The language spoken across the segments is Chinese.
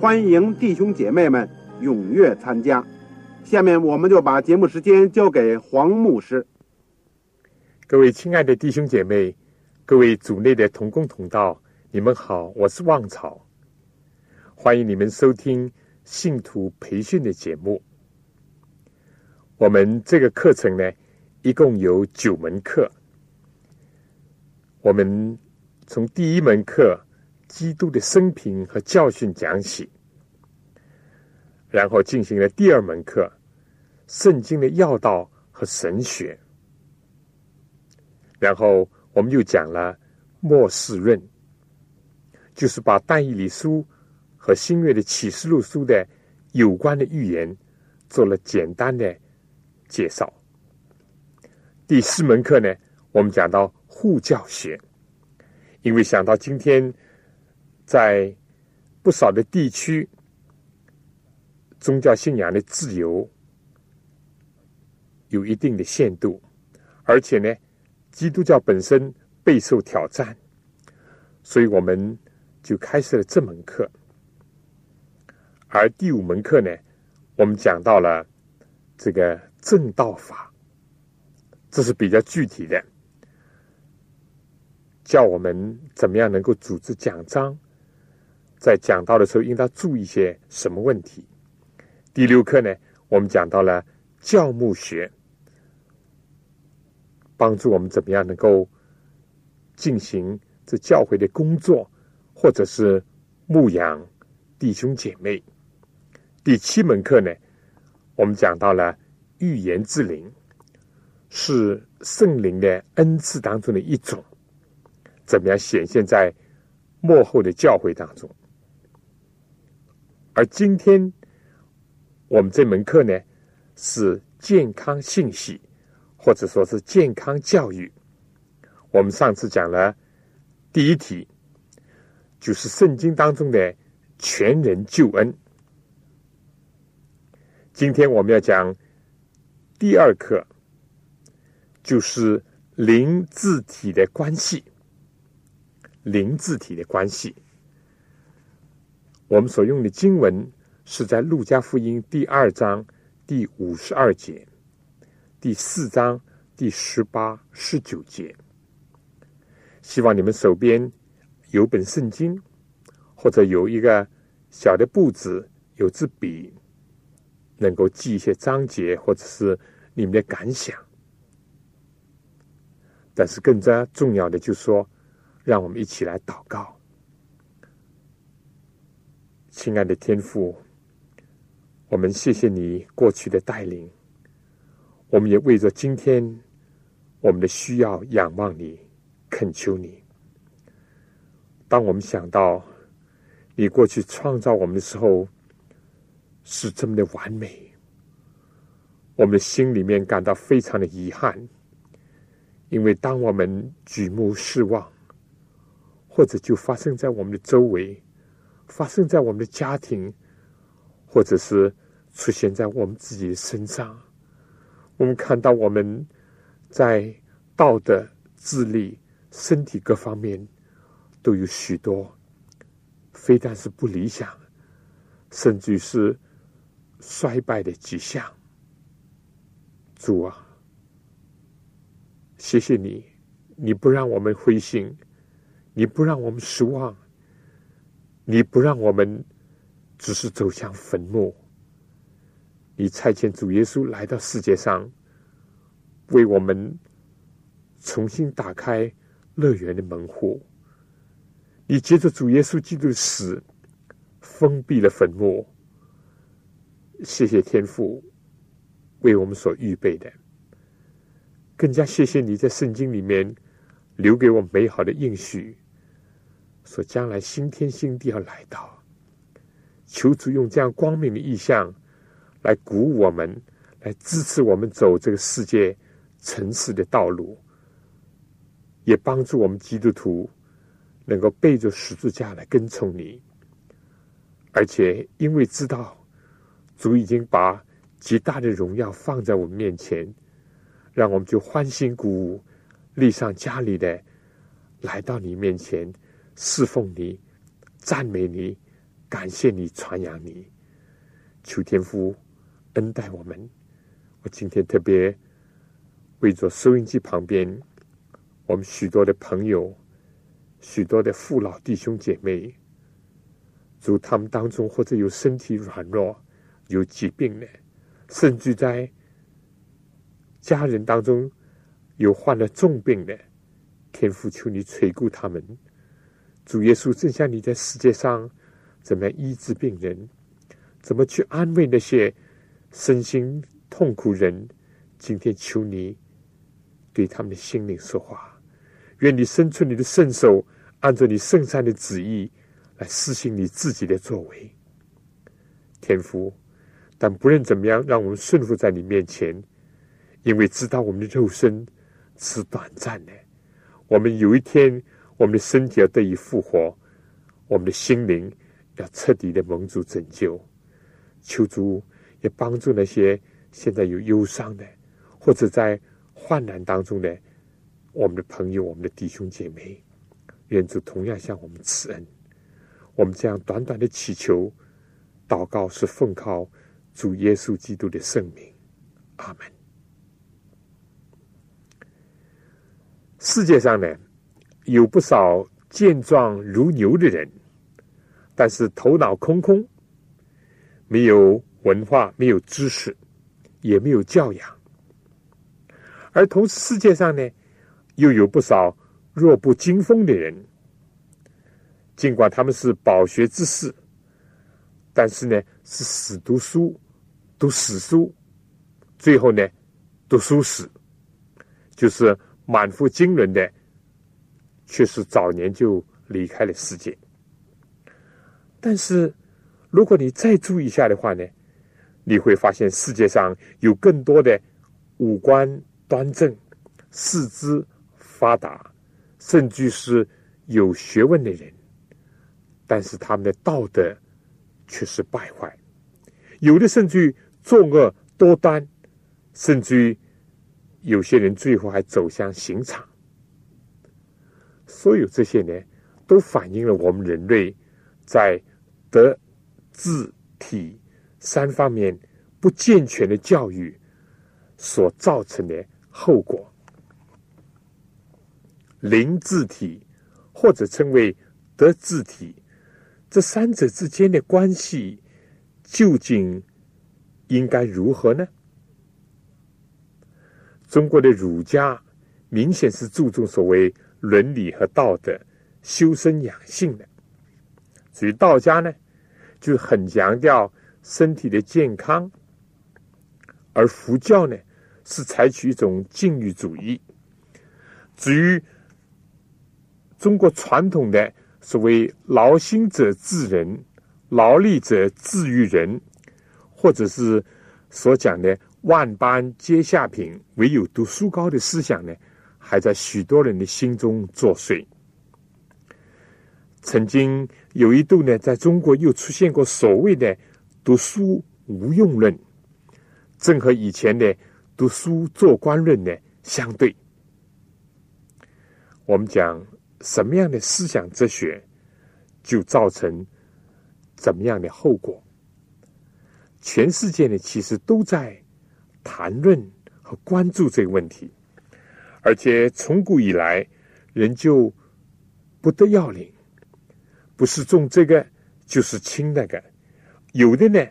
欢迎弟兄姐妹们踊跃参加。下面我们就把节目时间交给黄牧师。各位亲爱的弟兄姐妹，各位组内的同工同道，你们好，我是旺草，欢迎你们收听信徒培训的节目。我们这个课程呢，一共有九门课。我们从第一门课《基督的生平和教训》讲起，然后进行了第二门课《圣经的要道和神学》，然后我们又讲了末世论，就是把但以理书和新约的启示录书的有关的预言做了简单的介绍。第四门课呢，我们讲到。护教学，因为想到今天在不少的地区，宗教信仰的自由有一定的限度，而且呢，基督教本身备受挑战，所以我们就开设了这门课。而第五门课呢，我们讲到了这个正道法，这是比较具体的。教我们怎么样能够组织讲章，在讲到的时候应当注意些什么问题？第六课呢，我们讲到了教牧学，帮助我们怎么样能够进行这教会的工作，或者是牧养弟兄姐妹。第七门课呢，我们讲到了预言之灵，是圣灵的恩赐当中的一种。怎么样显现在幕后的教会当中？而今天我们这门课呢，是健康信息，或者说是健康教育。我们上次讲了第一题，就是圣经当中的全人救恩。今天我们要讲第二课，就是灵字体的关系。灵字体的关系，我们所用的经文是在《路加福音》第二章第五十二节、第四章第十八、十九节。希望你们手边有本圣经，或者有一个小的簿子，有支笔，能够记一些章节，或者是你们的感想。但是更加重要的，就是说。让我们一起来祷告，亲爱的天父，我们谢谢你过去的带领，我们也为着今天我们的需要仰望你，恳求你。当我们想到你过去创造我们的时候是这么的完美，我们心里面感到非常的遗憾，因为当我们举目失望。或者就发生在我们的周围，发生在我们的家庭，或者是出现在我们自己的身上。我们看到我们在道德、智力、身体各方面都有许多，非但是不理想，甚至是衰败的迹象。主啊，谢谢你，你不让我们灰心。你不让我们失望，你不让我们只是走向坟墓。你差遣主耶稣来到世界上，为我们重新打开乐园的门户。你接着主耶稣基督的死，封闭了坟墓。谢谢天父为我们所预备的，更加谢谢你在圣经里面留给我美好的应许，说将来新天新地要来到。求主用这样光明的意象。来鼓舞我们，来支持我们走这个世界城市的道路，也帮助我们基督徒能够背着十字架来跟从你。而且，因为知道主已经把极大的荣耀放在我们面前，让我们就欢欣鼓舞，立上家里的，来到你面前侍奉你、赞美你、感谢你、传扬你。求天父。恩待我们，我今天特别为着收音机旁边我们许多的朋友、许多的父老弟兄姐妹，如他们当中或者有身体软弱、有疾病的，甚至在家人当中有患了重病的，天父求你垂顾他们。主耶稣，正像你在世界上怎么样医治病人，怎么去安慰那些。身心痛苦人，今天求你对他们的心灵说话。愿你伸出你的圣手，按照你圣善的旨意来施行你自己的作为。天父，但不论怎么样，让我们顺服在你面前，因为知道我们的肉身是短暂的。我们有一天，我们的身体要得以复活，我们的心灵要彻底的蒙主拯救。求主。也帮助那些现在有忧伤的，或者在患难当中的我们的朋友、我们的弟兄姐妹，愿主同样向我们赐恩。我们这样短短的祈求、祷告，是奉靠主耶稣基督的圣名。阿门。世界上呢，有不少健壮如牛的人，但是头脑空空，没有。文化没有知识，也没有教养，而同时世界上呢，又有不少弱不禁风的人。尽管他们是饱学之士，但是呢，是死读书、读死书，最后呢，读书死，就是满腹经纶的，却是早年就离开了世界。但是，如果你再注意一下的话呢？你会发现世界上有更多的五官端正、四肢发达，甚至是有学问的人，但是他们的道德却是败坏，有的甚至于作恶多端，甚至于有些人最后还走向刑场。所有这些呢，都反映了我们人类在德、智、体。三方面不健全的教育所造成的后果，灵智体或者称为德智体，这三者之间的关系究竟应该如何呢？中国的儒家明显是注重所谓伦理和道德、修身养性的，至于道家呢，就很强调。身体的健康，而佛教呢是采取一种禁欲主义。至于中国传统的所谓“劳心者治人，劳力者治于人”，或者是所讲的“万般皆下品，唯有读书高”的思想呢，还在许多人的心中作祟。曾经有一度呢，在中国又出现过所谓的。读书无用论，正和以前的读书做官论呢相对。我们讲什么样的思想哲学，就造成怎么样的后果。全世界呢，其实都在谈论和关注这个问题，而且从古以来，人就不得要领，不是重这个就是轻那个。有的呢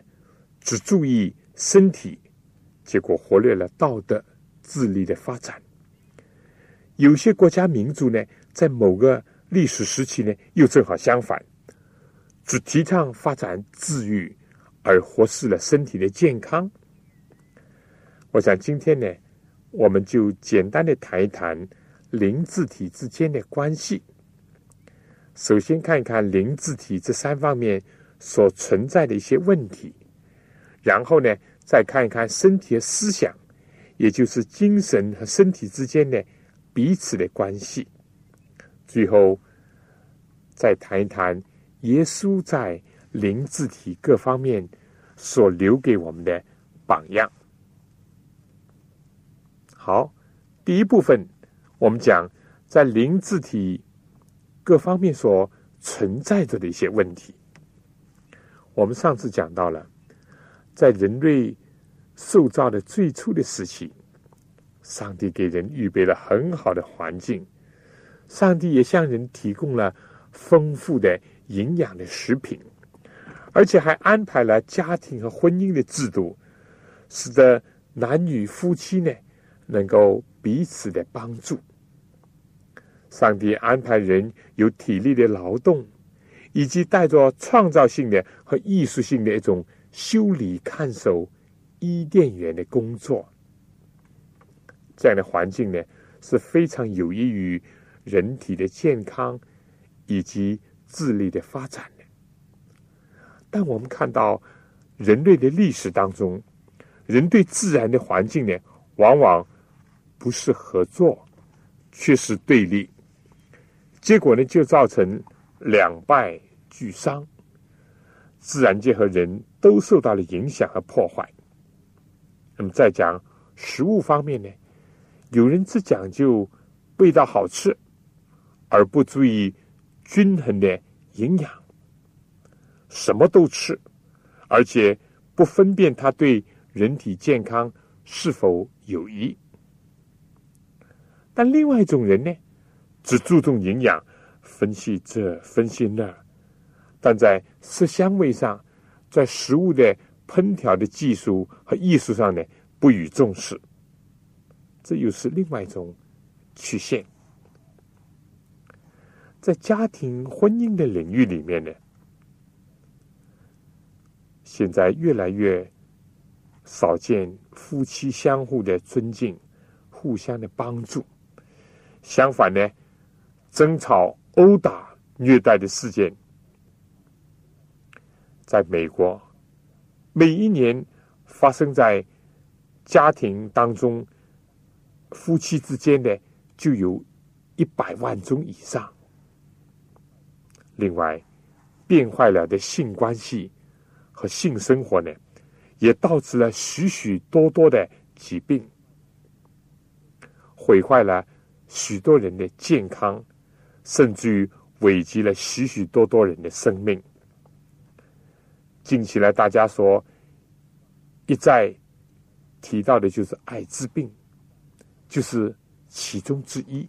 只注意身体，结果忽略了道德、智力的发展。有些国家民族呢，在某个历史时期呢，又正好相反，只提倡发展智育，而忽视了身体的健康。我想今天呢，我们就简单的谈一谈灵智体之间的关系。首先看一看灵智体这三方面所存在的一些问题，然后呢，再看一看身体的思想，也就是精神和身体之间的彼此的关系。最后，再谈一谈耶稣在灵智体各方面所留给我们的榜样。好，第一部分我们讲在灵智体。各方面所存在着的一些问题，我们上次讲到了，在人类塑造的最初的时期，上帝给人预备了很好的环境，上帝也向人提供了丰富的营养的食品，而且还安排了家庭和婚姻的制度，使得男女夫妻呢能够彼此的帮助。上帝安排人有体力的劳动，以及带着创造性的和艺术性的一种修理、看守伊甸园的工作。这样的环境呢，是非常有益于人体的健康以及智力的发展的。但我们看到人类的历史当中，人对自然的环境呢，往往不是合作，却是对立。结果呢，就造成两败俱伤，自然界和人都受到了影响和破坏。那么，再讲食物方面呢，有人只讲究味道好吃，而不注意均衡的营养，什么都吃，而且不分辨它对人体健康是否有益。但另外一种人呢？只注重营养，分析这分析那，但在色香味上，在食物的烹调的技术和艺术上呢，不予重视。这又是另外一种曲线。在家庭婚姻的领域里面呢，现在越来越少见夫妻相互的尊敬、互相的帮助，相反呢。争吵、殴打、虐待的事件，在美国每一年发生在家庭当中，夫妻之间的就有一百万宗以上。另外，变坏了的性关系和性生活呢，也导致了许许多多的疾病，毁坏了许多人的健康。甚至于危及了许许多多人的生命。近期来，大家说一再提到的就是艾滋病，就是其中之一。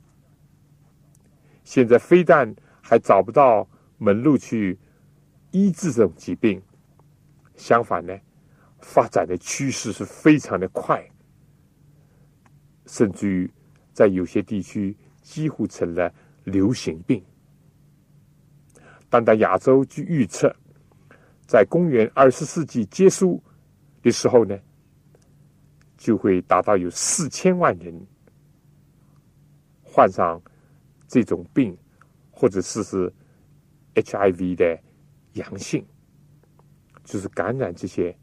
现在非但还找不到门路去医治这种疾病，相反呢，发展的趋势是非常的快，甚至于在有些地区几乎成了。流行病，单单亚洲据预测，在公元二十世纪结束的时候呢，就会达到有四千万人患上这种病，或者是是 HIV 的阳性，就是感染这些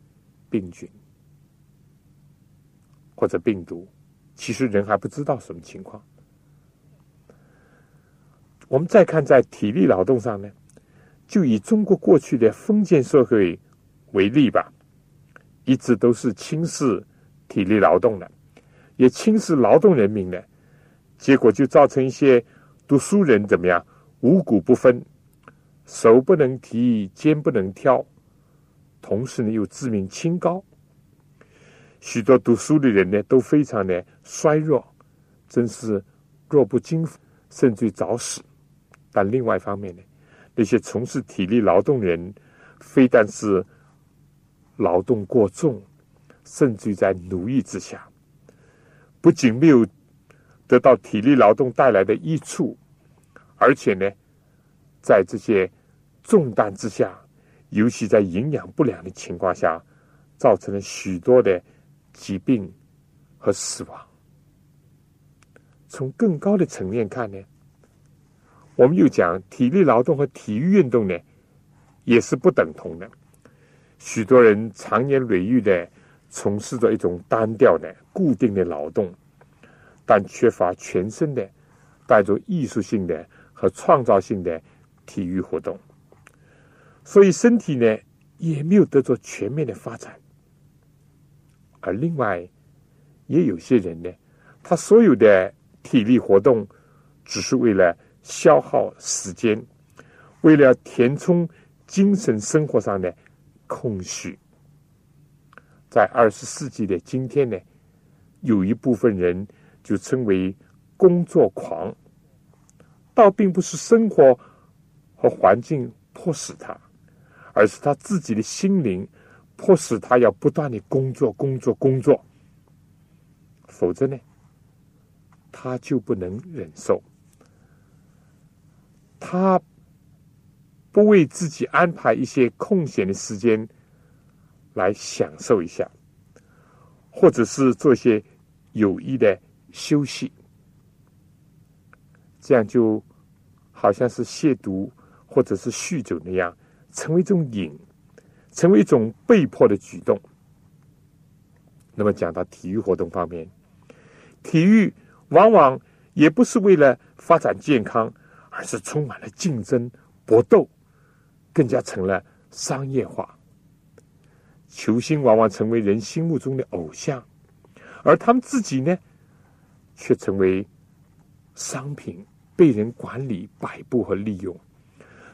病菌或者病毒，其实人还不知道什么情况。我们再看在体力劳动上呢，就以中国过去的封建社会为例吧，一直都是轻视体力劳动的，也轻视劳动人民的，结果就造成一些读书人怎么样五谷不分，手不能提，肩不能挑，同时呢又自命清高，许多读书的人呢都非常的衰弱，真是弱不禁风，甚至于早死。但另外一方面呢，那些从事体力劳动人，非但是劳动过重，甚至于在奴役之下，不仅没有得到体力劳动带来的益处，而且呢，在这些重担之下，尤其在营养不良的情况下，造成了许多的疾病和死亡。从更高的层面看呢，我们又讲体力劳动和体育运动呢，也是不等同的。许多人长年累月的从事着一种单调的、固定的劳动，但缺乏全身的、带着艺术性的和创造性的体育活动，所以身体呢也没有得到全面的发展。而另外，也有些人呢，他所有的。体力活动只是为了消耗时间，为了填充精神生活上的空虚。在二十世纪的今天呢，有一部分人就称为工作狂，倒并不是生活和环境迫使他，而是他自己的心灵迫使他要不断的工作、工作、工作，否则呢？他就不能忍受，他不为自己安排一些空闲的时间来享受一下，或者是做些有益的休息，这样就好像是亵渎或者是酗酒那样，成为一种瘾，成为一种被迫的举动。那么讲到体育活动方面，体育。往往也不是为了发展健康，而是充满了竞争、搏斗，更加成了商业化。球星往往成为人心目中的偶像，而他们自己呢，却成为商品，被人管理、摆布和利用。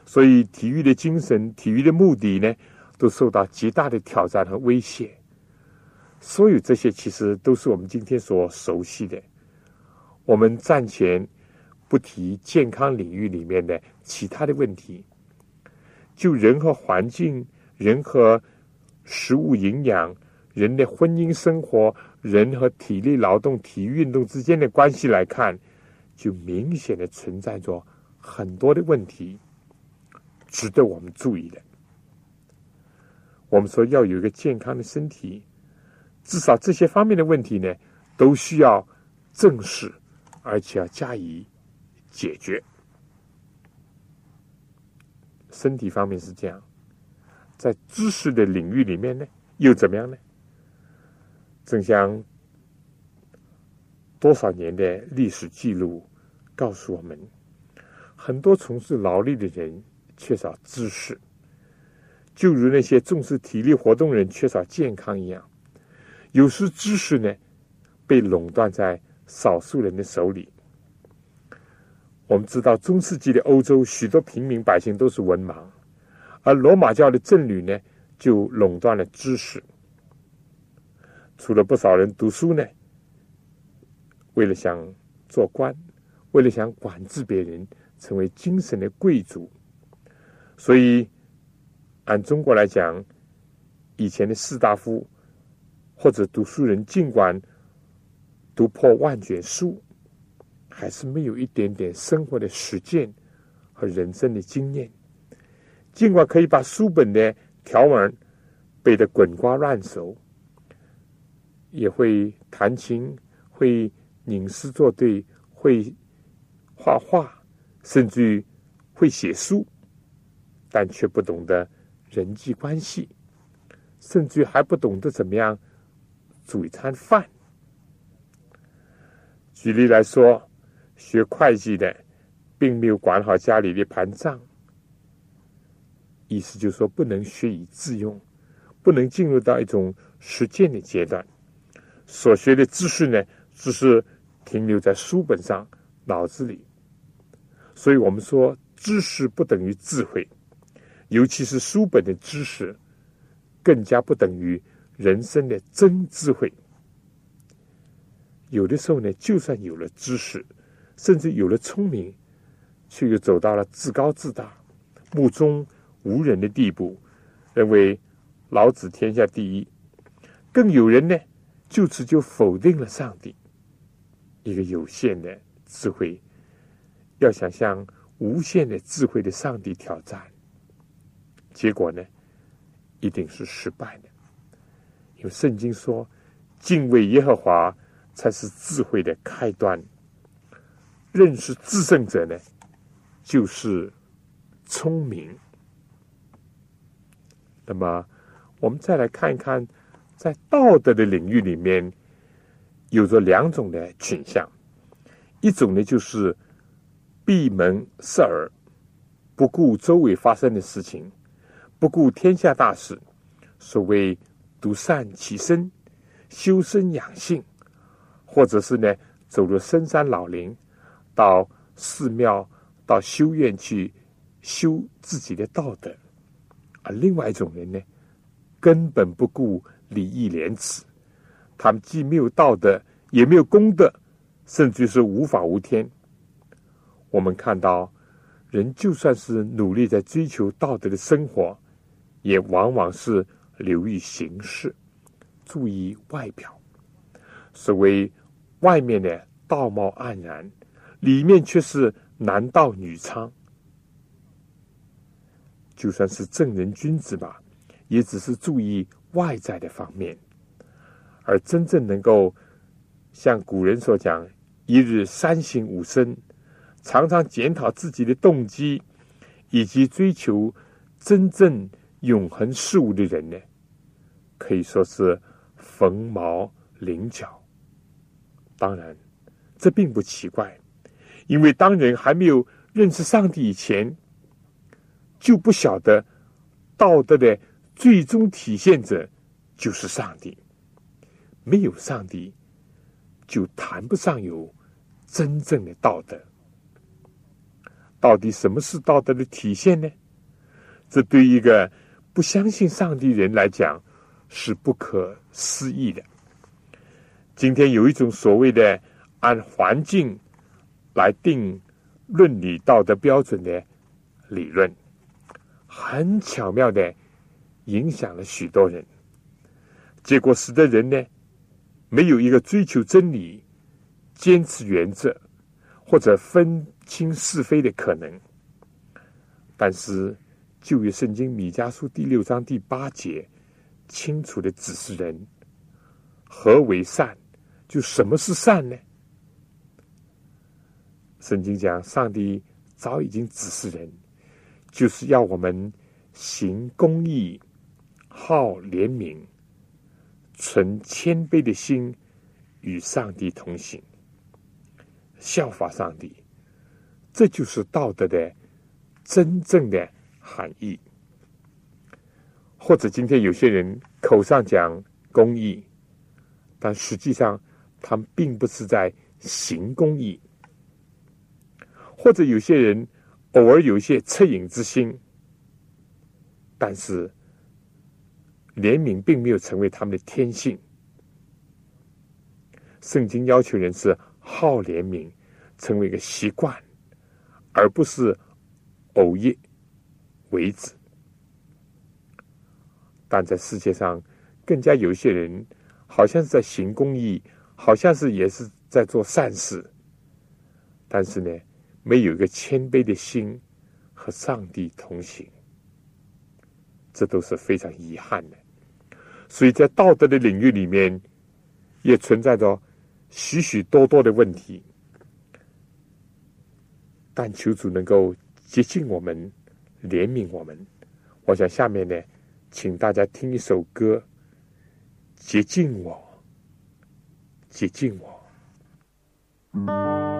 所以，体育的精神、体育的目的呢，都受到极大的挑战和威胁。所有这些，其实都是我们今天所熟悉的。我们暂且不提健康领域里面的其他的问题，就人和环境、人和食物营养、人的婚姻生活、人和体力劳动、体育运动之间的关系来看，就明显的存在着很多的问题，值得我们注意的。我们说要有一个健康的身体，至少这些方面的问题呢，都需要正视。而且要加以解决。身体方面是这样，在知识的领域里面呢，又怎么样呢？正像多少年的历史记录告诉我们，很多从事劳力的人缺少知识，就如那些重视体力活动人缺少健康一样。有时知识呢，被垄断在。少数人的手里，我们知道中世纪的欧洲许多平民百姓都是文盲，而罗马教的僧侣呢就垄断了知识。除了不少人读书呢，为了想做官，为了想管制别人，成为精神的贵族，所以按中国来讲，以前的士大夫或者读书人，尽管。读破万卷书，还是没有一点点生活的实践和人生的经验。尽管可以把书本的条文背得滚瓜烂熟，也会弹琴，会吟诗作对，会画画，甚至会写书，但却不懂得人际关系，甚至于还不懂得怎么样煮一餐饭。举例来说，学会计的并没有管好家里的盘账，意思就是说不能学以致用，不能进入到一种实践的阶段。所学的知识呢，只是停留在书本上、脑子里。所以我们说，知识不等于智慧，尤其是书本的知识，更加不等于人生的真智慧。有的时候呢，就算有了知识，甚至有了聪明，却又走到了自高自大、目中无人的地步，认为老子天下第一，更有人呢，就此就否定了上帝。一个有限的智慧，要想向无限的智慧的上帝挑战，结果呢，一定是失败的。因为圣经说，敬畏耶和华才是智慧的开端。认识至圣者呢，就是聪明。那么，我们再来看一看，在道德的领域里面，有着两种的倾向。一种呢，就是闭门塞耳，不顾周围发生的事情，不顾天下大事。所谓独善其身，修身养性，或者是呢，走入深山老林，到寺庙、到修院去修自己的道德。而另外一种人呢，根本不顾礼义廉耻，他们既没有道德，也没有功德，甚至是无法无天。我们看到，人就算是努力在追求道德的生活，也往往是流于形式，注意外表。所谓外面的道貌岸然，里面却是男盗女娼。就算是正人君子吧，也只是注意外在的方面，而真正能够像古人所讲“一日三省吾身”，常常检讨自己的动机，以及追求真正永恒事物的人呢，可以说是凤毛麟角。当然，这并不奇怪，因为当人还没有认识上帝以前。就不晓得道德的最终体现者就是上帝。没有上帝，就谈不上有真正的道德。到底什么是道德的体现呢？这对一个不相信上帝人来讲是不可思议的。今天有一种所谓的按环境来定论理道德标准的理论。很巧妙的影响了许多人，结果使得人呢没有一个追求真理、坚持原则或者分清是非的可能。但是旧约圣经米迦书第六章第八节清楚的指示人何为善，就什么是善呢？圣经讲，上帝早已经指示人。就是要我们行公义、好怜悯、存谦卑的心，与上帝同行，效法上帝。这就是道德的真正的含义。或者今天有些人口上讲公义，但实际上他们并不是在行公义。或者有些人。偶尔有一些恻隐之心，但是怜悯并没有成为他们的天性。圣经要求人是好怜悯，成为一个习惯，而不是偶一为止。但在世界上，更加有一些人，好像是在行公益，好像是也是在做善事，但是呢？没有一个谦卑的心和上帝同行，这都是非常遗憾的。所以在道德的领域里面，也存在着许许多多的问题。但求主能够接近我们，怜悯我们。我想下面呢，请大家听一首歌，接近我，接近我。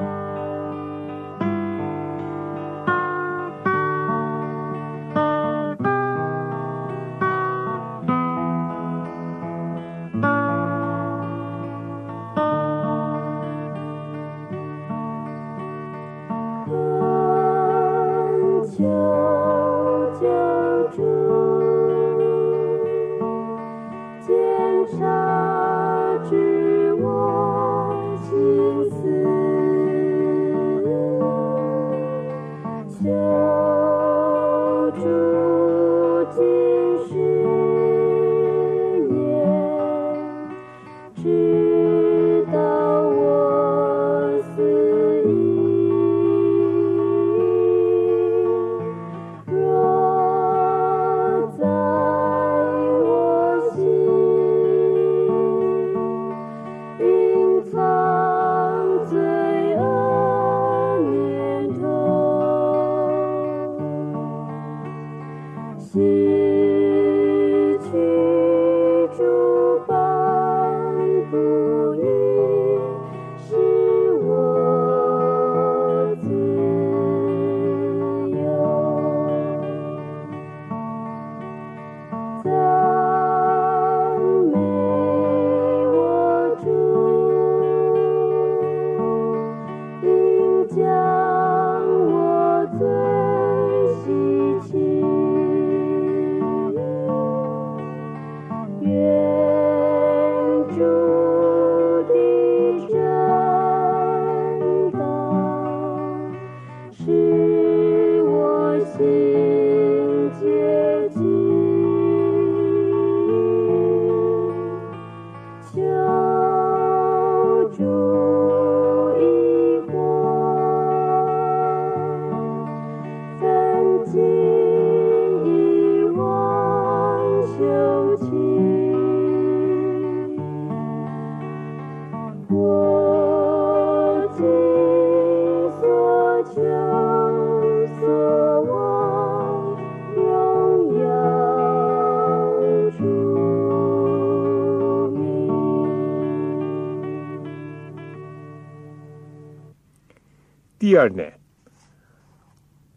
第二呢，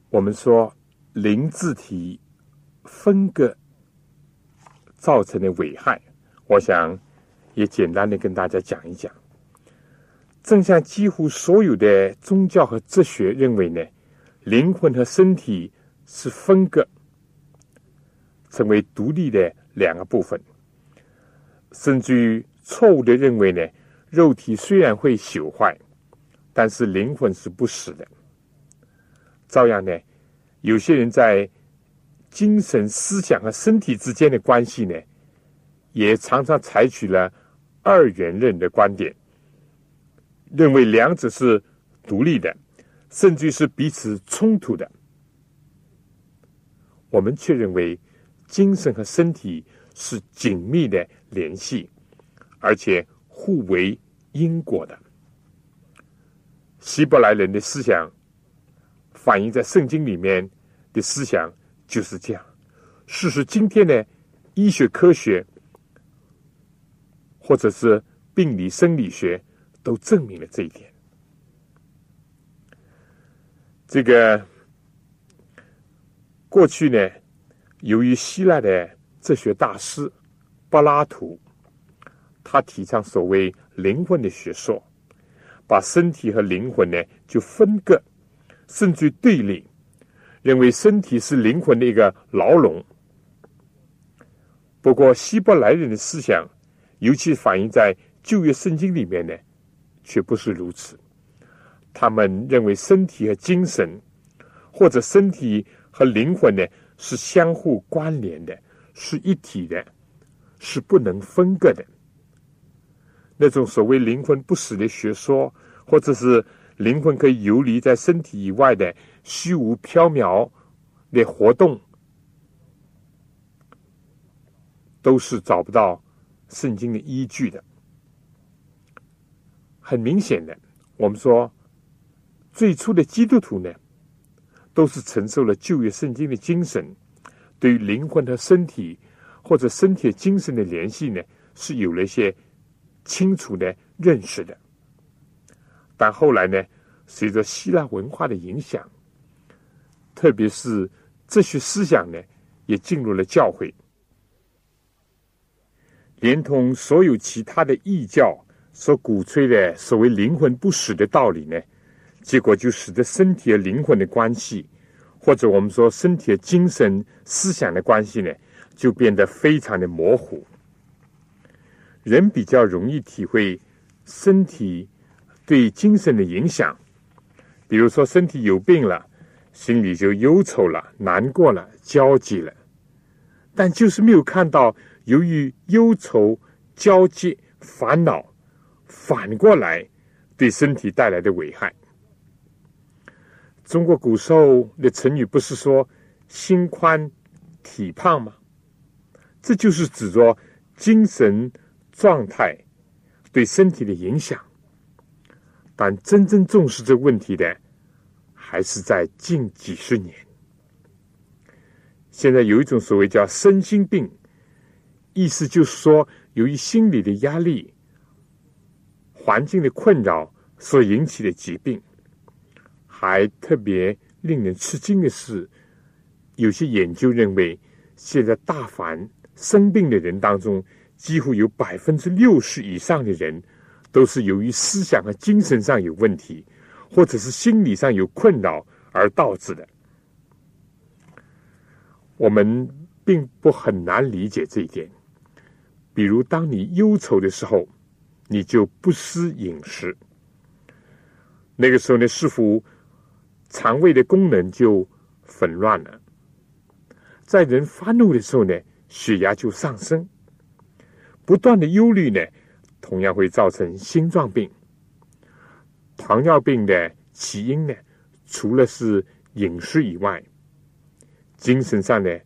我们说零字体分割造成的危害，我想也简单的跟大家讲一讲。正像几乎所有的宗教和哲学认为呢，灵魂和身体是分割，成为独立的两个部分，甚至于错误的认为呢，肉体虽然会朽坏。但是灵魂是不死的，照样呢，有些人在精神、思想和身体之间的关系呢，也常常采取了二元论的观点，认为两者是独立的，甚至是彼此冲突的。我们却认为精神和身体是紧密的联系，而且互为因果的。希伯来人的思想反映在圣经里面的思想就是这样。事实，今天的医学科学或者是病理生理学都证明了这一点。这个过去呢，由于希腊的哲学大师柏拉图，他提倡所谓灵魂的学说。把身体和灵魂呢就分割，甚至对立，认为身体是灵魂的一个牢笼。不过，希伯来人的思想，尤其反映在旧约圣经里面呢，却不是如此。他们认为身体和精神，或者身体和灵魂呢，是相互关联的，是一体的，是不能分割的。那种所谓灵魂不死的学说，或者是灵魂可以游离在身体以外的虚无缥缈的活动，都是找不到圣经的依据的。很明显的，我们说最初的基督徒呢，都是承受了旧约圣经的精神，对于灵魂和身体或者身体精神的联系呢，是有了一些。清楚的认识的，但后来呢，随着希腊文化的影响，特别是哲学思想呢，也进入了教会，连同所有其他的异教所鼓吹的所谓灵魂不死的道理呢，结果就使得身体和灵魂的关系，或者我们说身体和精神思想的关系呢，就变得非常的模糊。人比较容易体会身体对精神的影响，比如说身体有病了，心里就忧愁了、难过了、焦急了，但就是没有看到由于忧愁、焦急、烦恼反过来对身体带来的危害。中国古时候的成语不是说“心宽体胖”吗？这就是指着精神。状态对身体的影响，但真正重视这个问题的，还是在近几十年。现在有一种所谓叫身心病，意思就是说，由于心理的压力、环境的困扰所引起的疾病。还特别令人吃惊的是，有些研究认为，现在大凡生病的人当中。几乎有百分之六十以上的人，都是由于思想和精神上有问题，或者是心理上有困扰而导致的。我们并不很难理解这一点。比如当你忧愁的时候，你就不思饮食。那个时候呢，似乎肠胃的功能就紊乱了。在人发怒的时候呢，血压就上升。不断的忧虑呢，同样会造成心脏病。糖尿病的起因呢，除了是饮食以外，精神上的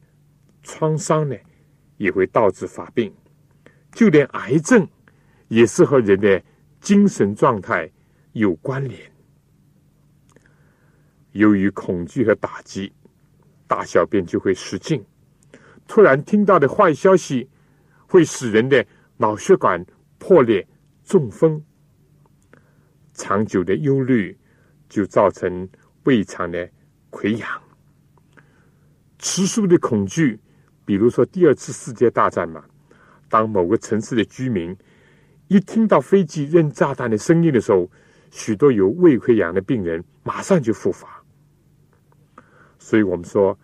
创伤呢，也会导致发病。就连癌症也是和人的精神状态有关联。由于恐惧和打击，大小便就会失禁。突然听到的坏消息，会使人的脑血管破裂、中风。长久的忧虑就造成胃肠的溃疡。持续的恐惧，比如说第二次世界大战嘛，当某个城市的居民一听到飞机扔炸弹的声音的时候，许多有胃溃疡的病人马上就复发。所以我们说，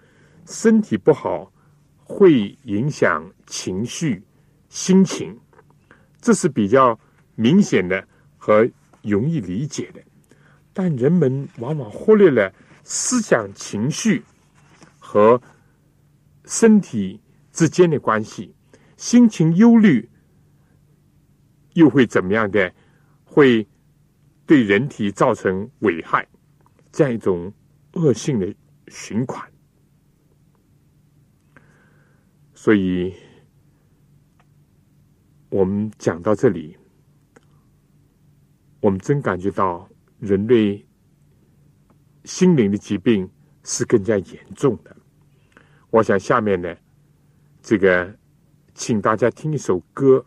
身体不好会影响情绪、心情，这是比较明显的和容易理解的。但人们往往忽略了思想、情绪和身体之间的关系。心情忧虑又会怎么样的？会对人体造成危害，这样一种恶性的。循环，所以我们讲到这里，我们真感觉到人类心灵的疾病是更加严重的。我想下面呢，这个请大家听一首歌，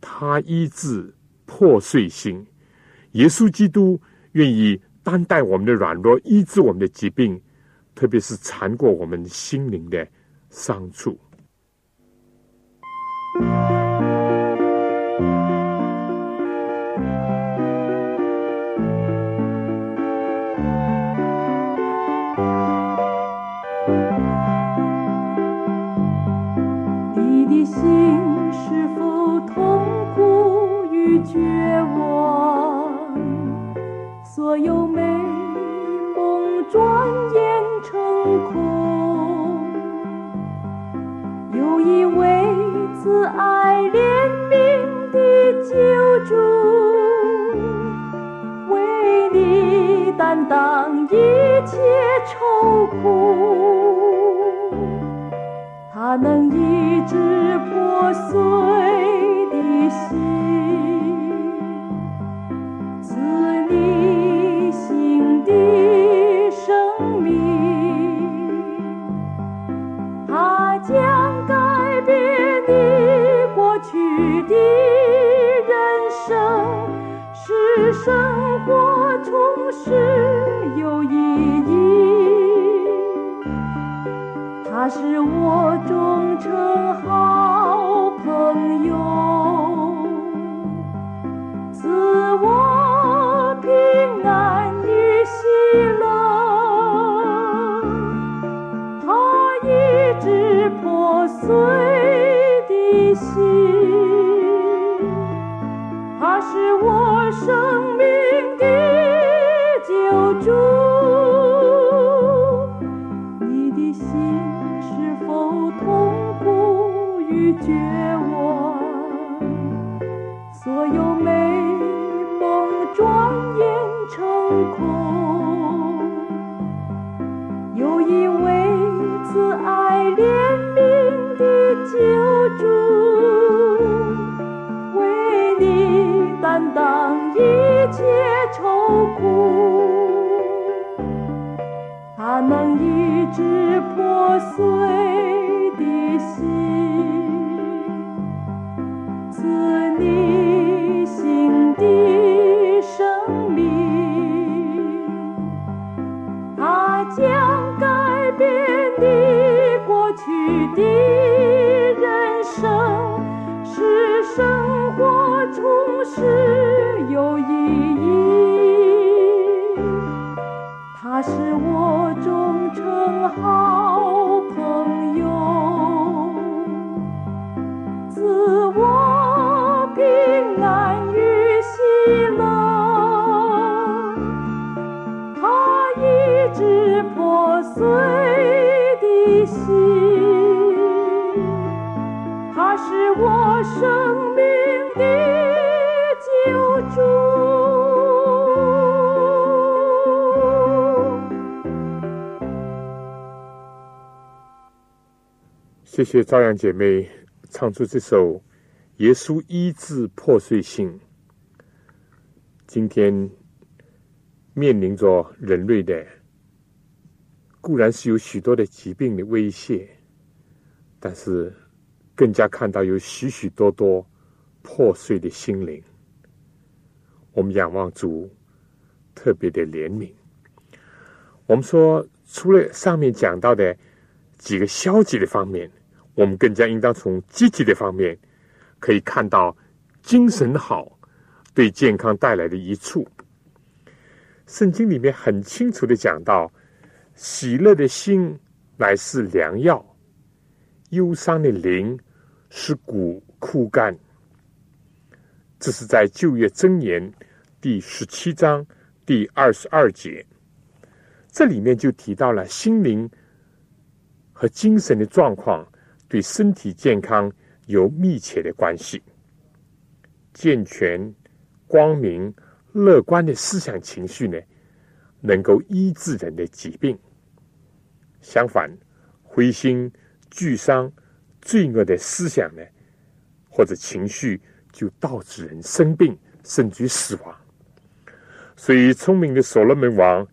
他医治破碎心，耶稣基督愿意担待我们的软弱，医治我们的疾病。特别是缠过我们心灵的伤处。绝望？所有美梦转眼。成空，有一位慈爱怜悯的救主，为你担当一切愁苦，他能医治破碎的心。是有意义，他是我忠诚好随谢谢朝阳姐妹唱出这首《耶稣医治破碎性》。今天面临着人类的，固然是有许多的疾病的威胁，但是更加看到有许许多多破碎的心灵。我们仰望主特别的怜悯。我们说，除了上面讲到的几个消极的方面，我们更加应当从积极的方面，可以看到精神好对健康带来的益处。圣经里面很清楚的讲到，喜乐的心乃是良药，忧伤的灵是骨枯干。这是在旧约箴言第十七章第二十二节，这里面就提到了心灵和精神的状况。对身体健康有密切的关系。健全、光明、乐观的思想情绪呢，能够医治人的疾病。相反，灰心、沮丧、罪恶的思想呢，或者情绪，就导致人生病，甚至死亡。所以，聪明的所罗门王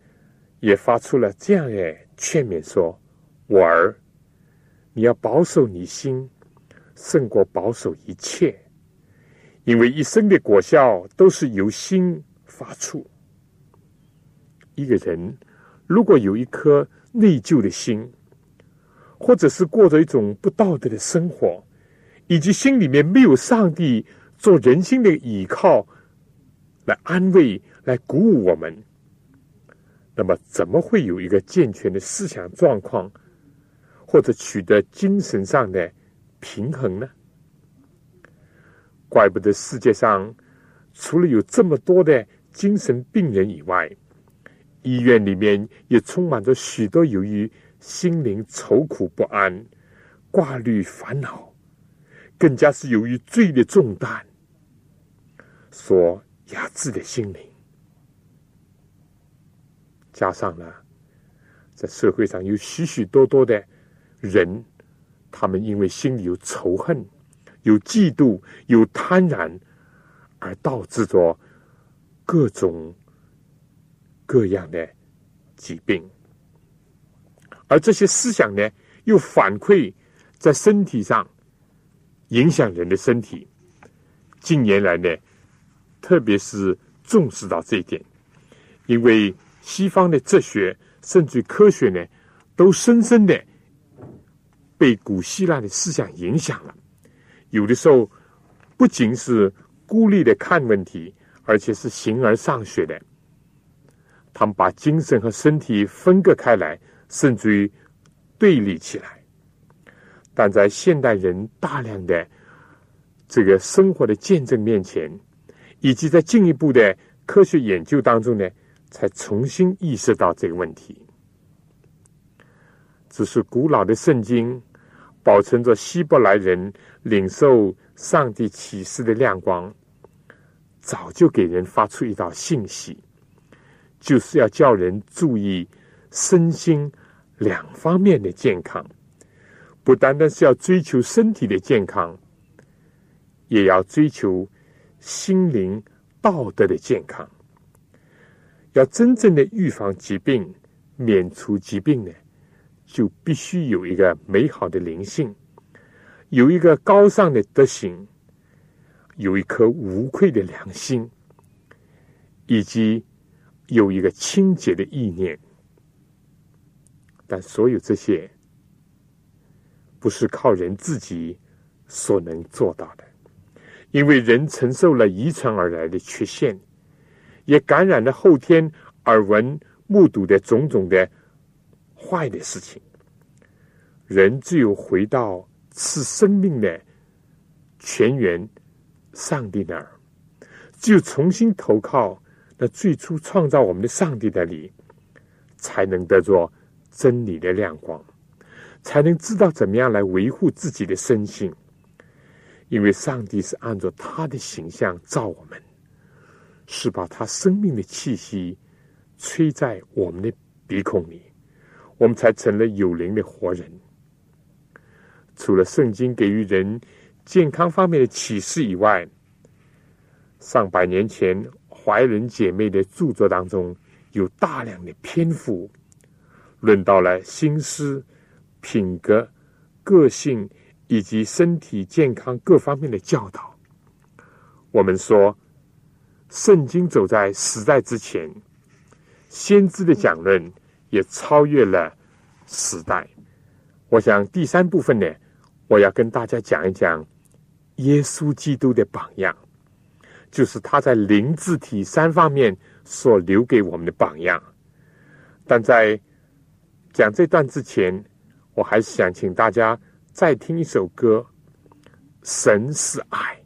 也发出了这样的劝勉：说，我儿。你要保守你心，胜过保守一切，因为一生的果效都是由心发出。一个人如果有一颗内疚的心，或者是过着一种不道德的生活，以及心里面没有上帝做人心的依靠来安慰、来鼓舞我们，那么怎么会有一个健全的思想状况？或者取得精神上的平衡呢？怪不得世界上除了有这么多的精神病人以外，医院里面也充满着许多由于心灵愁苦不安、挂虑烦恼，更加是由于罪的重担所压制的心灵。加上了，在社会上有许许多多的。人，他们因为心里有仇恨、有嫉妒、有贪婪，而导致着各种各样的疾病。而这些思想呢，又反馈在身体上，影响人的身体。近年来呢，特别是重视到这一点，因为西方的哲学甚至科学呢，都深深的。被古希腊的思想影响了，有的时候不仅是孤立的看问题，而且是形而上学的。他们把精神和身体分割开来，甚至于对立起来。但在现代人大量的这个生活的见证面前，以及在进一步的科学研究当中呢，才重新意识到这个问题。只是古老的圣经。保存着希伯来人领受上帝启示的亮光，早就给人发出一道信息，就是要叫人注意身心两方面的健康，不单单是要追求身体的健康，也要追求心灵道德的健康。要真正的预防疾病、免除疾病呢？就必须有一个美好的灵性，有一个高尚的德行，有一颗无愧的良心，以及有一个清洁的意念。但所有这些，不是靠人自己所能做到的，因为人承受了遗传而来的缺陷，也感染了后天耳闻目睹的种种的。坏的事情，人只有回到赐生命的泉源上帝那儿，只有重新投靠那最初创造我们的上帝那里，才能得着真理的亮光，才能知道怎么样来维护自己的身心。因为上帝是按照他的形象造我们，是把他生命的气息吹在我们的鼻孔里，我们才成了有灵的活人。除了圣经给予人健康方面的启示以外，上百年前怀仁姐妹的著作当中有大量的篇幅论到了心思、品格、个性以及身体健康各方面的教导。我们说，圣经走在时代之前，先知的讲论也超越了时代。我想第三部分呢。我要跟大家讲一讲耶稣基督的榜样，就是他在灵、字体三方面所留给我们的榜样。但在讲这段之前，我还是想请大家再听一首歌。神是爱，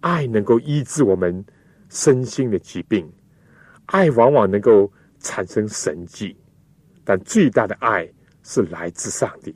爱能够医治我们身心的疾病，爱往往能够产生神迹，但最大的爱是来自上帝。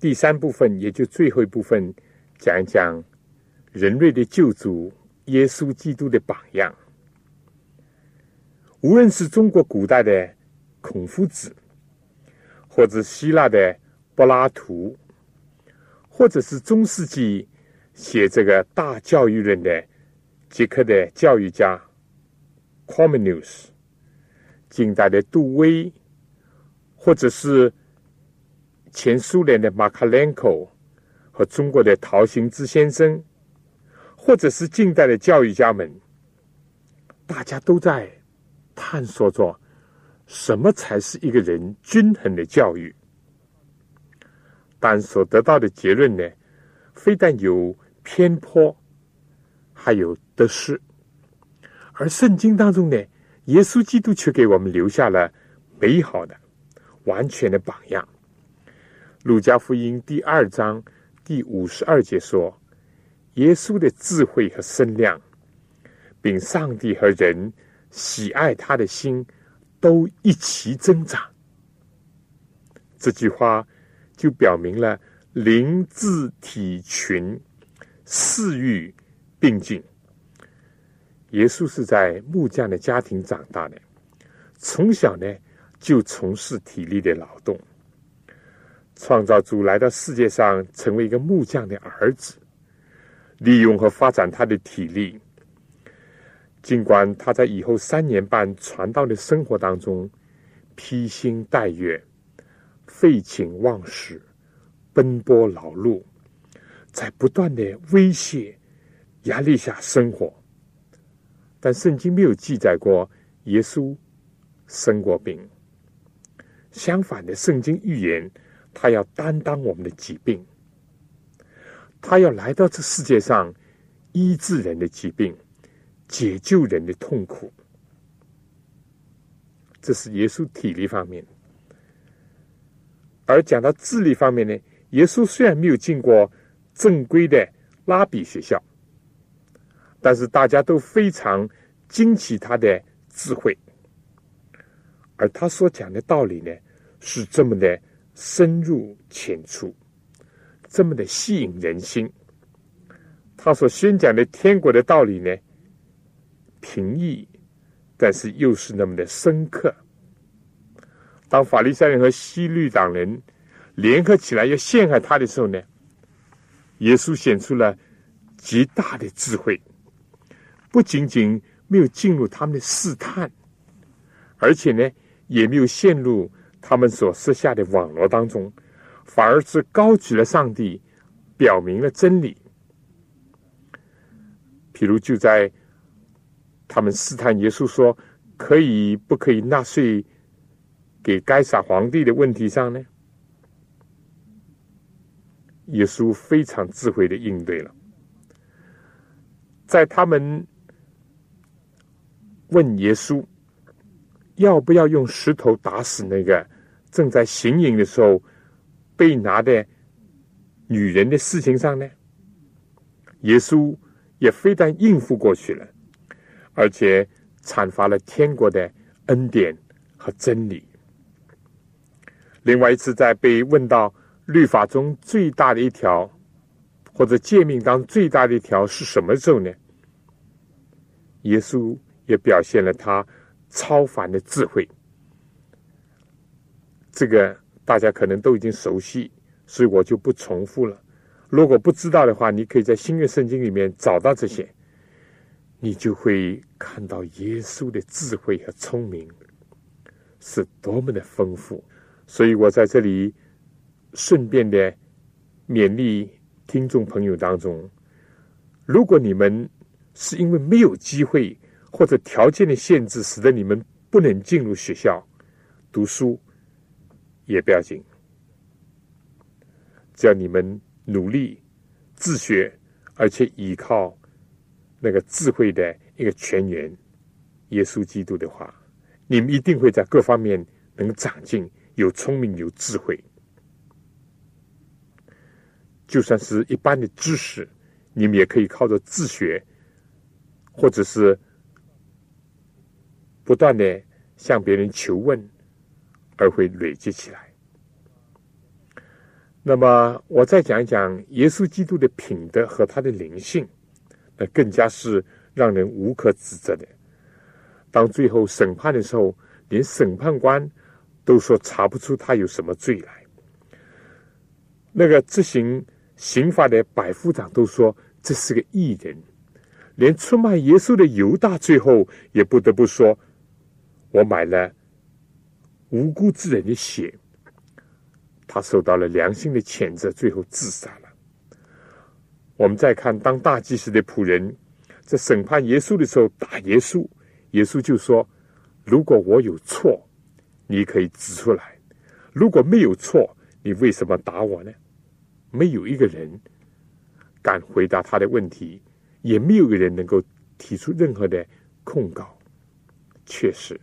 第三部分，也就最后一部分，讲一讲人类的救主耶稣基督的榜样。无论是中国古代的孔夫子，或者希腊的柏拉图，或者是中世纪写这个大教育论的捷克的教育家 c o m m n u s 近代的杜威，或者是。前苏联的马卡连科和中国的陶行知先生，或者是近代的教育家们，大家都在探索着什么才是一个人均衡的教育。但所得到的结论呢，非但有偏颇，还有得失。而圣经当中呢，耶稣基督却给我们留下了美好的、完全的榜样。路加福音第二章第五十二节说：“耶稣的智慧和身量，并上帝和人喜爱他的心，都一齐增长。”这句话就表明了灵智体群四欲并进。耶稣是在木匠的家庭长大的，从小呢就从事体力的劳动。创造主来到世界上，成为一个木匠的儿子，利用和发展他的体力。尽管他在以后三年半传道的生活当中，披星戴月、废寝忘食、奔波劳碌，在不断的威胁、压力下生活，但圣经没有记载过耶稣生过病。相反的，圣经预言。他要担当我们的疾病，他要来到这世界上医治人的疾病，解救人的痛苦。这是耶稣体力方面。而讲到智力方面呢，耶稣虽然没有进过正规的拉比学校，但是大家都非常惊奇他的智慧，而他所讲的道理呢，是这么的。深入浅出，这么的吸引人心。他所宣讲的天国的道理呢，平易，但是又是那么的深刻。当法利赛人和西律党人联合起来要陷害他的时候呢，耶稣显出了极大的智慧，不仅仅没有进入他们的试探，而且呢，也没有陷入。他们所设下的网络当中，反而是高举了上帝，表明了真理。譬如就在他们试探耶稣说可以不可以纳税给该撒皇帝的问题上呢，耶稣非常智慧的应对了。在他们问耶稣。要不要用石头打死那个正在行淫的时候被拿的女人的事情上呢？耶稣也非但应付过去了，而且阐发了天国的恩典和真理。另外一次，在被问到律法中最大的一条或者诫命当最大的一条是什么时候呢？耶稣也表现了他。超凡的智慧，这个大家可能都已经熟悉，所以我就不重复了。如果不知道的话，你可以在新约圣经里面找到这些，你就会看到耶稣的智慧和聪明是多么的丰富。所以我在这里顺便的勉励听众朋友当中，如果你们是因为没有机会。或者条件的限制，使得你们不能进入学校读书，也不要紧。只要你们努力自学，而且依靠那个智慧的一个泉源——耶稣基督的话，你们一定会在各方面能长进，有聪明，有智慧。就算是一般的知识，你们也可以靠着自学，或者是。不断的向别人求问，而会累积起来。那么，我再讲一讲耶稣基督的品德和他的灵性，那更加是让人无可指责的。当最后审判的时候，连审判官都说查不出他有什么罪来。那个执行刑法的百夫长都说这是个异人，连出卖耶稣的犹大最后也不得不说。我买了无辜之人的血，他受到了良心的谴责，最后自杀了。我们再看，当大祭司的仆人在审判耶稣的时候打耶稣，耶稣就说：“如果我有错，你可以指出来；如果没有错，你为什么打我呢？”没有一个人敢回答他的问题，也没有一个人能够提出任何的控告。确实，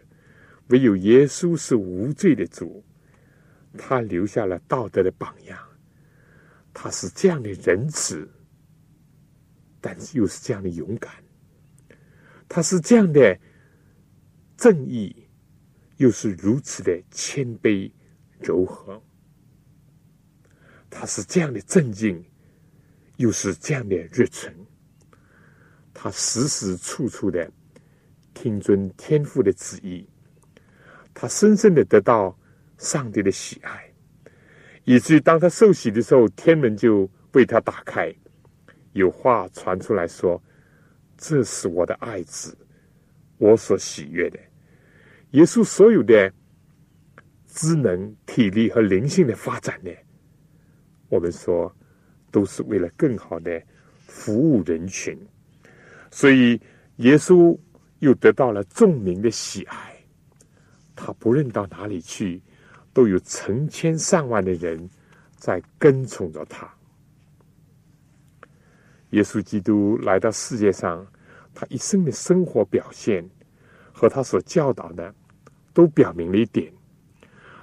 唯有耶稣是无罪的主，他留下了道德的榜样，他是这样的仁慈。但是又是这样的勇敢，他是这样的正义，又是如此的谦卑柔和。他是这样的镇静，又是这样的热忱。他时时处处的听遵天父的旨意，他深深的得到上帝的喜爱，以至于当他受洗的时候，天门就为他打开。有话传出来说：“这是我的爱子，我所喜悦的。”耶稣所有的智能、体力和灵性的发展呢？我们说都是为了更好的服务人群，所以耶稣又得到了众民的喜爱。他不论到哪里去，都有成千上万的人在跟从着他。耶稣基督来到世界上，他一生的生活表现和他所教导的，都表明了一点：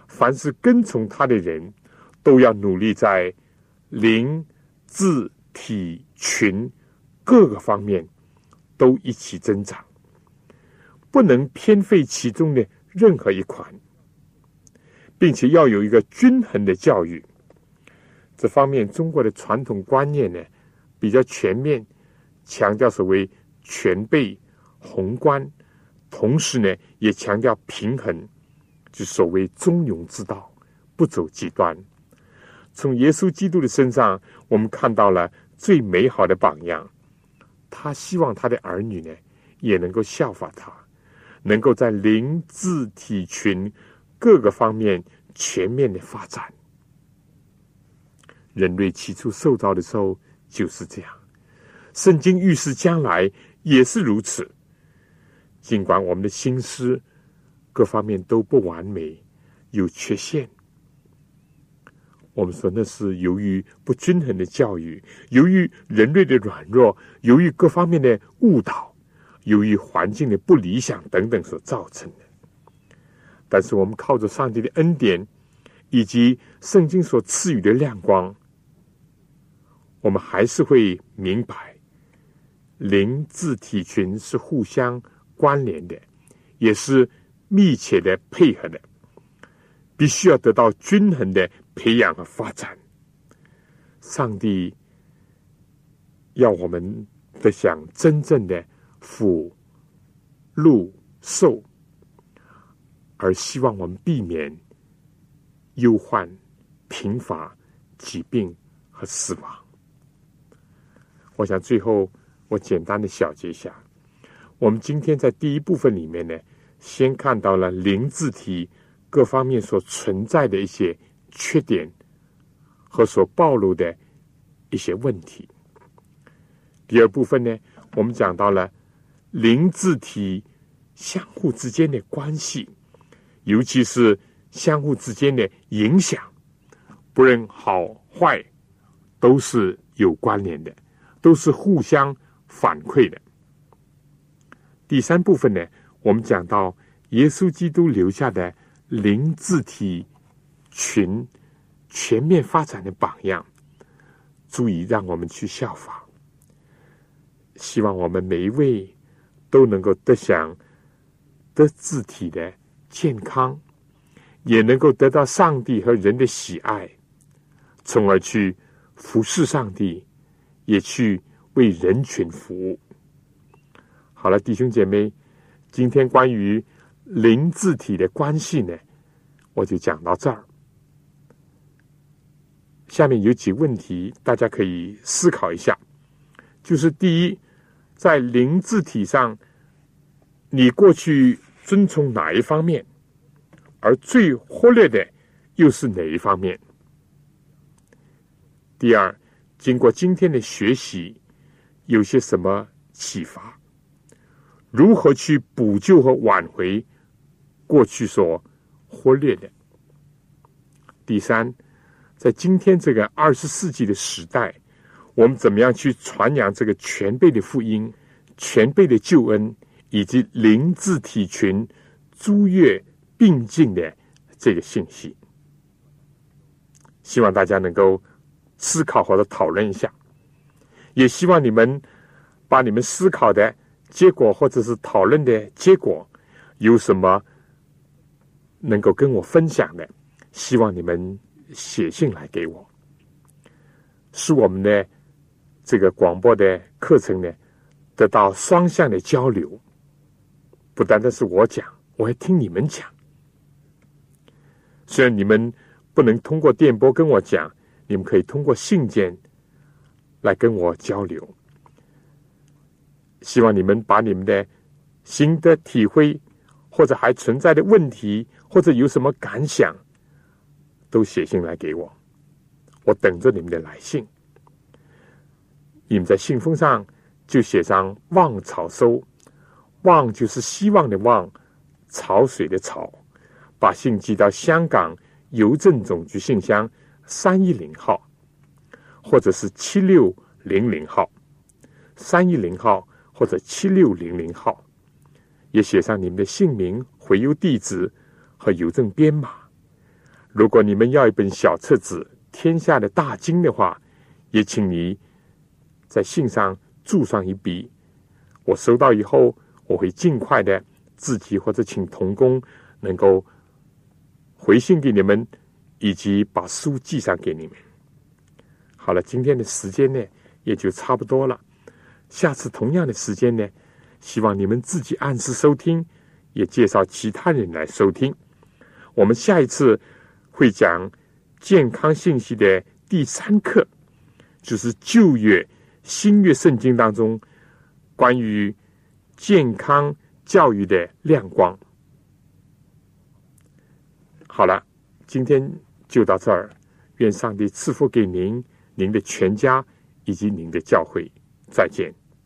凡是跟从他的人，都要努力在灵、智、体、群各个方面都一起增长，不能偏废其中的任何一款，并且要有一个均衡的教育。这方面，中国的传统观念呢？比较全面，强调所谓全备、宏观，同时呢，也强调平衡，就所谓中庸之道，不走极端。从耶稣基督的身上，我们看到了最美好的榜样。他希望他的儿女呢，也能够效法他，能够在灵、智、体群各个方面全面的发展。人类起初受造的时候。就是这样，圣经预示将来也是如此。尽管我们的心思各方面都不完美，有缺陷，我们说那是由于不均衡的教育，由于人类的软弱，由于各方面的误导，由于环境的不理想等等所造成的。但是我们靠着上帝的恩典，以及圣经所赐予的亮光。我们还是会明白，灵智体群是互相关联的，也是密切的配合的，必须要得到均衡的培养和发展。上帝要我们的想真正的福禄寿，而希望我们避免忧患、贫乏、疾病和死亡。我想最后我简单的小结一下，我们今天在第一部分里面呢，先看到了灵字体各方面所存在的一些缺点和所暴露的一些问题。第二部分呢，我们讲到了灵字体相互之间的关系，尤其是相互之间的影响，不论好坏，都是有关联的。都是互相反馈的。第三部分呢，我们讲到耶稣基督留下的灵智体群全面发展的榜样，足以让我们去效仿。希望我们每一位都能够得享得字体的健康，也能够得到上帝和人的喜爱，从而去服侍上帝。也去为人群服务。好了，弟兄姐妹，今天关于灵字体的关系呢，我就讲到这儿。下面有几个问题，大家可以思考一下。就是第一，在灵字体上，你过去遵从哪一方面，而最忽略的又是哪一方面？第二。经过今天的学习，有些什么启发？如何去补救和挽回过去所忽略的？第三，在今天这个二十世纪的时代，我们怎么样去传扬这个全备的福音、全备的救恩，以及灵智体群诸月并进的这个信息？希望大家能够思考或者讨论一下，也希望你们把你们思考的结果或者是讨论的结果有什么能够跟我分享的。希望你们写信来给我，是我们的这个广播的课程呢得到双向的交流。不单单是我讲，我还听你们讲。虽然你们不能通过电波跟我讲，你们可以通过信件来跟我交流。希望你们把你们的新的体会，或者还存在的问题，或者有什么感想。都写信来给我，我等着你们的来信。你们在信封上就写上“望草收”，“望”就是希望的“望”，潮水的“潮”。把信寄到香港邮政总局信箱三一零号，或者是七六零零号，三一零号或者七六零零号，也写上你们的姓名、回邮地址和邮政编码。如果你们要一本小册子《天下的大经》的话，也请你在信上注上一笔。我收到以后，我会尽快的自己或者请童工能够回信给你们，以及把书寄上给你们。好了，今天的时间呢也就差不多了。下次同样的时间呢，希望你们自己按时收听，也介绍其他人来收听。我们下一次。会讲健康信息的第三课，就是旧约、新约圣经当中关于健康教育的亮光。好了，今天就到这儿。愿上帝赐福给您、您的全家以及您的教会。再见。